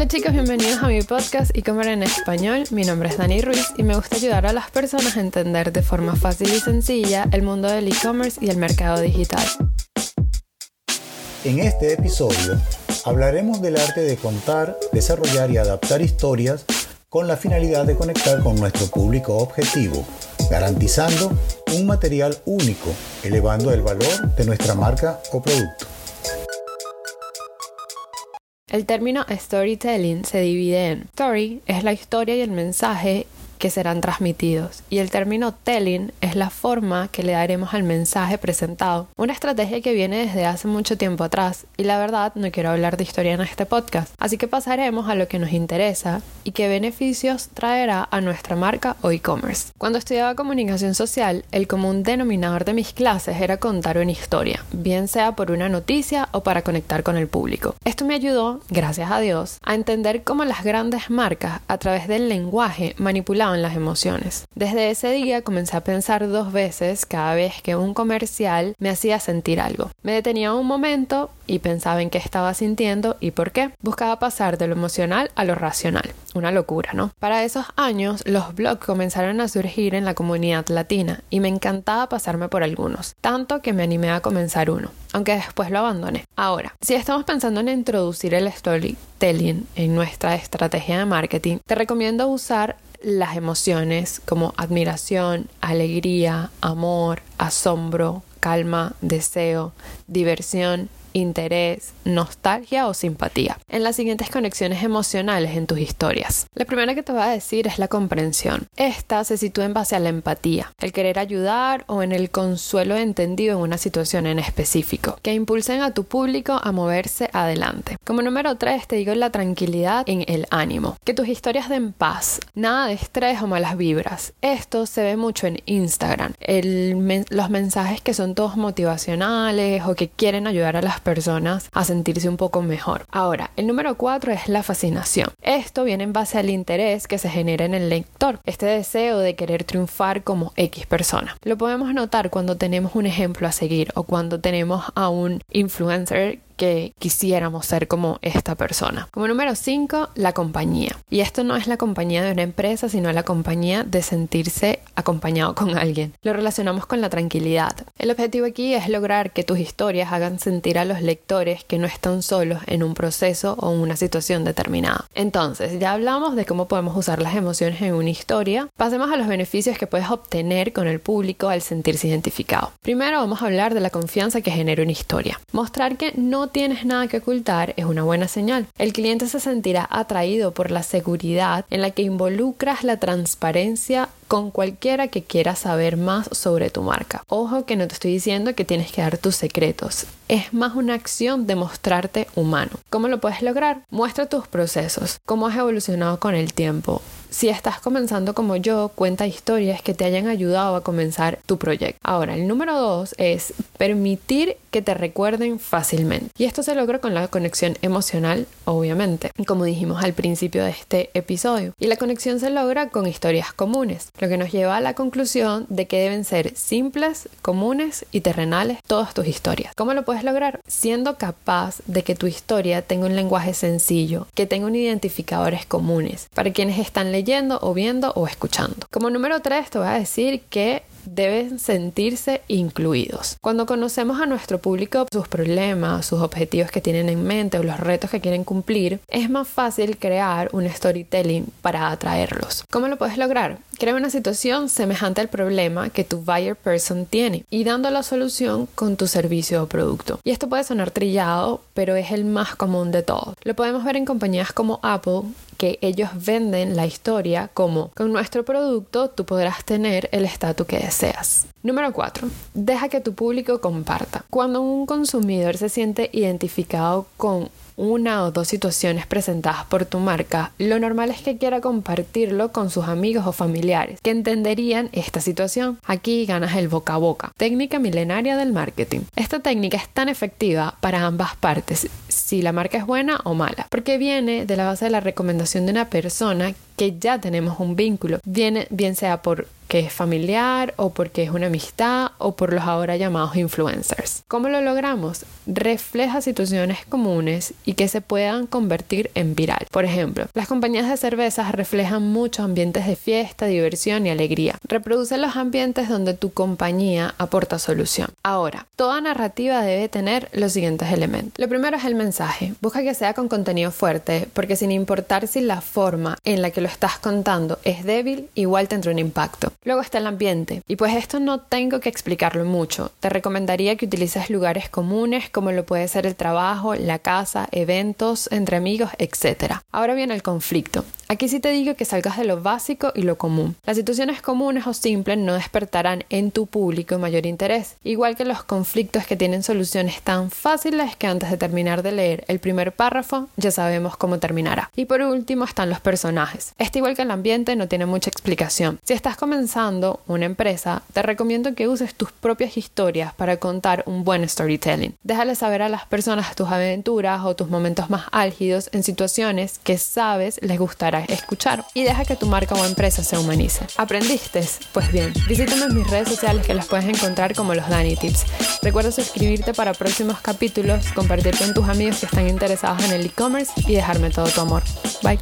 Hola chicos, bienvenidos a mi podcast e-commerce en español. Mi nombre es Dani Ruiz y me gusta ayudar a las personas a entender de forma fácil y sencilla el mundo del e-commerce y el mercado digital. En este episodio hablaremos del arte de contar, desarrollar y adaptar historias con la finalidad de conectar con nuestro público objetivo, garantizando un material único, elevando el valor de nuestra marca o producto. El término storytelling se divide en story es la historia y el mensaje que serán transmitidos y el término telling es la forma que le daremos al mensaje presentado. Una estrategia que viene desde hace mucho tiempo atrás y la verdad no quiero hablar de historia en este podcast, así que pasaremos a lo que nos interesa y qué beneficios traerá a nuestra marca o e-commerce. Cuando estudiaba comunicación social, el común denominador de mis clases era contar una historia, bien sea por una noticia o para conectar con el público. Esto me ayudó, gracias a Dios, a entender cómo las grandes marcas a través del lenguaje manipulaban las emociones. Desde ese día comencé a pensar dos veces cada vez que un comercial me hacía sentir algo. Me detenía un momento y pensaba en qué estaba sintiendo y por qué. Buscaba pasar de lo emocional a lo racional. Una locura, ¿no? Para esos años, los blogs comenzaron a surgir en la comunidad latina y me encantaba pasarme por algunos, tanto que me animé a comenzar uno, aunque después lo abandoné. Ahora, si estamos pensando en introducir el storytelling en nuestra estrategia de marketing, te recomiendo usar las emociones como admiración, alegría, amor, asombro, calma, deseo, diversión interés, nostalgia o simpatía en las siguientes conexiones emocionales en tus historias. La primera que te voy a decir es la comprensión. Esta se sitúa en base a la empatía, el querer ayudar o en el consuelo entendido en una situación en específico, que impulsen a tu público a moverse adelante. Como número 3 te digo la tranquilidad en el ánimo, que tus historias den paz, nada de estrés o malas vibras. Esto se ve mucho en Instagram, los mensajes que son todos motivacionales o que quieren ayudar a las personas a sentirse un poco mejor. Ahora, el número cuatro es la fascinación. Esto viene en base al interés que se genera en el lector, este deseo de querer triunfar como X persona. Lo podemos notar cuando tenemos un ejemplo a seguir o cuando tenemos a un influencer que quisiéramos ser como esta persona. Como número 5, la compañía. Y esto no es la compañía de una empresa, sino la compañía de sentirse acompañado con alguien. Lo relacionamos con la tranquilidad. El objetivo aquí es lograr que tus historias hagan sentir a los lectores que no están solos en un proceso o una situación determinada. Entonces, ya hablamos de cómo podemos usar las emociones en una historia. Pasemos a los beneficios que puedes obtener con el público al sentirse identificado. Primero vamos a hablar de la confianza que genera una historia. Mostrar que no tienes nada que ocultar es una buena señal. El cliente se sentirá atraído por la seguridad en la que involucras la transparencia con cualquiera que quiera saber más sobre tu marca. Ojo que no te estoy diciendo que tienes que dar tus secretos. Es más una acción de mostrarte humano. ¿Cómo lo puedes lograr? Muestra tus procesos, cómo has evolucionado con el tiempo, si estás comenzando como yo, cuenta historias que te hayan ayudado a comenzar tu proyecto. Ahora, el número dos es permitir que te recuerden fácilmente. Y esto se logra con la conexión emocional, obviamente, como dijimos al principio de este episodio. Y la conexión se logra con historias comunes, lo que nos lleva a la conclusión de que deben ser simples, comunes y terrenales todas tus historias. ¿Cómo lo puedes lograr? Siendo capaz de que tu historia tenga un lenguaje sencillo, que tenga un identificadores comunes para quienes están leyendo leyendo o viendo o escuchando. Como número 3 te voy a decir que deben sentirse incluidos. Cuando conocemos a nuestro público, sus problemas, sus objetivos que tienen en mente o los retos que quieren cumplir, es más fácil crear un storytelling para atraerlos. ¿Cómo lo puedes lograr? Crea una situación semejante al problema que tu buyer person tiene y dando la solución con tu servicio o producto. Y esto puede sonar trillado, pero es el más común de todos. Lo podemos ver en compañías como Apple, ellos venden la historia como con nuestro producto tú podrás tener el estatus que deseas. Número 4. Deja que tu público comparta. Cuando un consumidor se siente identificado con una o dos situaciones presentadas por tu marca, lo normal es que quiera compartirlo con sus amigos o familiares que entenderían esta situación. Aquí ganas el boca a boca. Técnica milenaria del marketing. Esta técnica es tan efectiva para ambas partes, si la marca es buena o mala, porque viene de la base de la recomendación de una persona que ya tenemos un vínculo, viene bien sea por porque es familiar o porque es una amistad o por los ahora llamados influencers. ¿Cómo lo logramos? Refleja situaciones comunes y que se puedan convertir en viral. Por ejemplo, las compañías de cervezas reflejan muchos ambientes de fiesta, diversión y alegría. Reproduce los ambientes donde tu compañía aporta solución. Ahora, toda narrativa debe tener los siguientes elementos. Lo primero es el mensaje. Busca que sea con contenido fuerte, porque sin importar si la forma en la que lo estás contando es débil, igual tendrá un impacto. Luego está el ambiente. Y pues esto no tengo que explicarlo mucho. Te recomendaría que utilices lugares comunes como lo puede ser el trabajo, la casa, eventos, entre amigos, etc. Ahora viene el conflicto. Aquí sí te digo que salgas de lo básico y lo común. Las situaciones comunes o simples no despertarán en tu público mayor interés, igual que los conflictos que tienen soluciones tan fáciles que antes de terminar de leer el primer párrafo ya sabemos cómo terminará. Y por último están los personajes. Este igual que el ambiente no tiene mucha explicación. Si estás comenzando una empresa, te recomiendo que uses tus propias historias para contar un buen storytelling. Déjale saber a las personas tus aventuras o tus momentos más álgidos en situaciones que sabes les gustará escuchar y deja que tu marca o empresa se humanice. ¿Aprendiste? Pues bien, visítame en mis redes sociales que las puedes encontrar como los Dani Tips. Recuerda suscribirte para próximos capítulos, compartir con tus amigos que están interesados en el e-commerce y dejarme todo tu amor. Bye.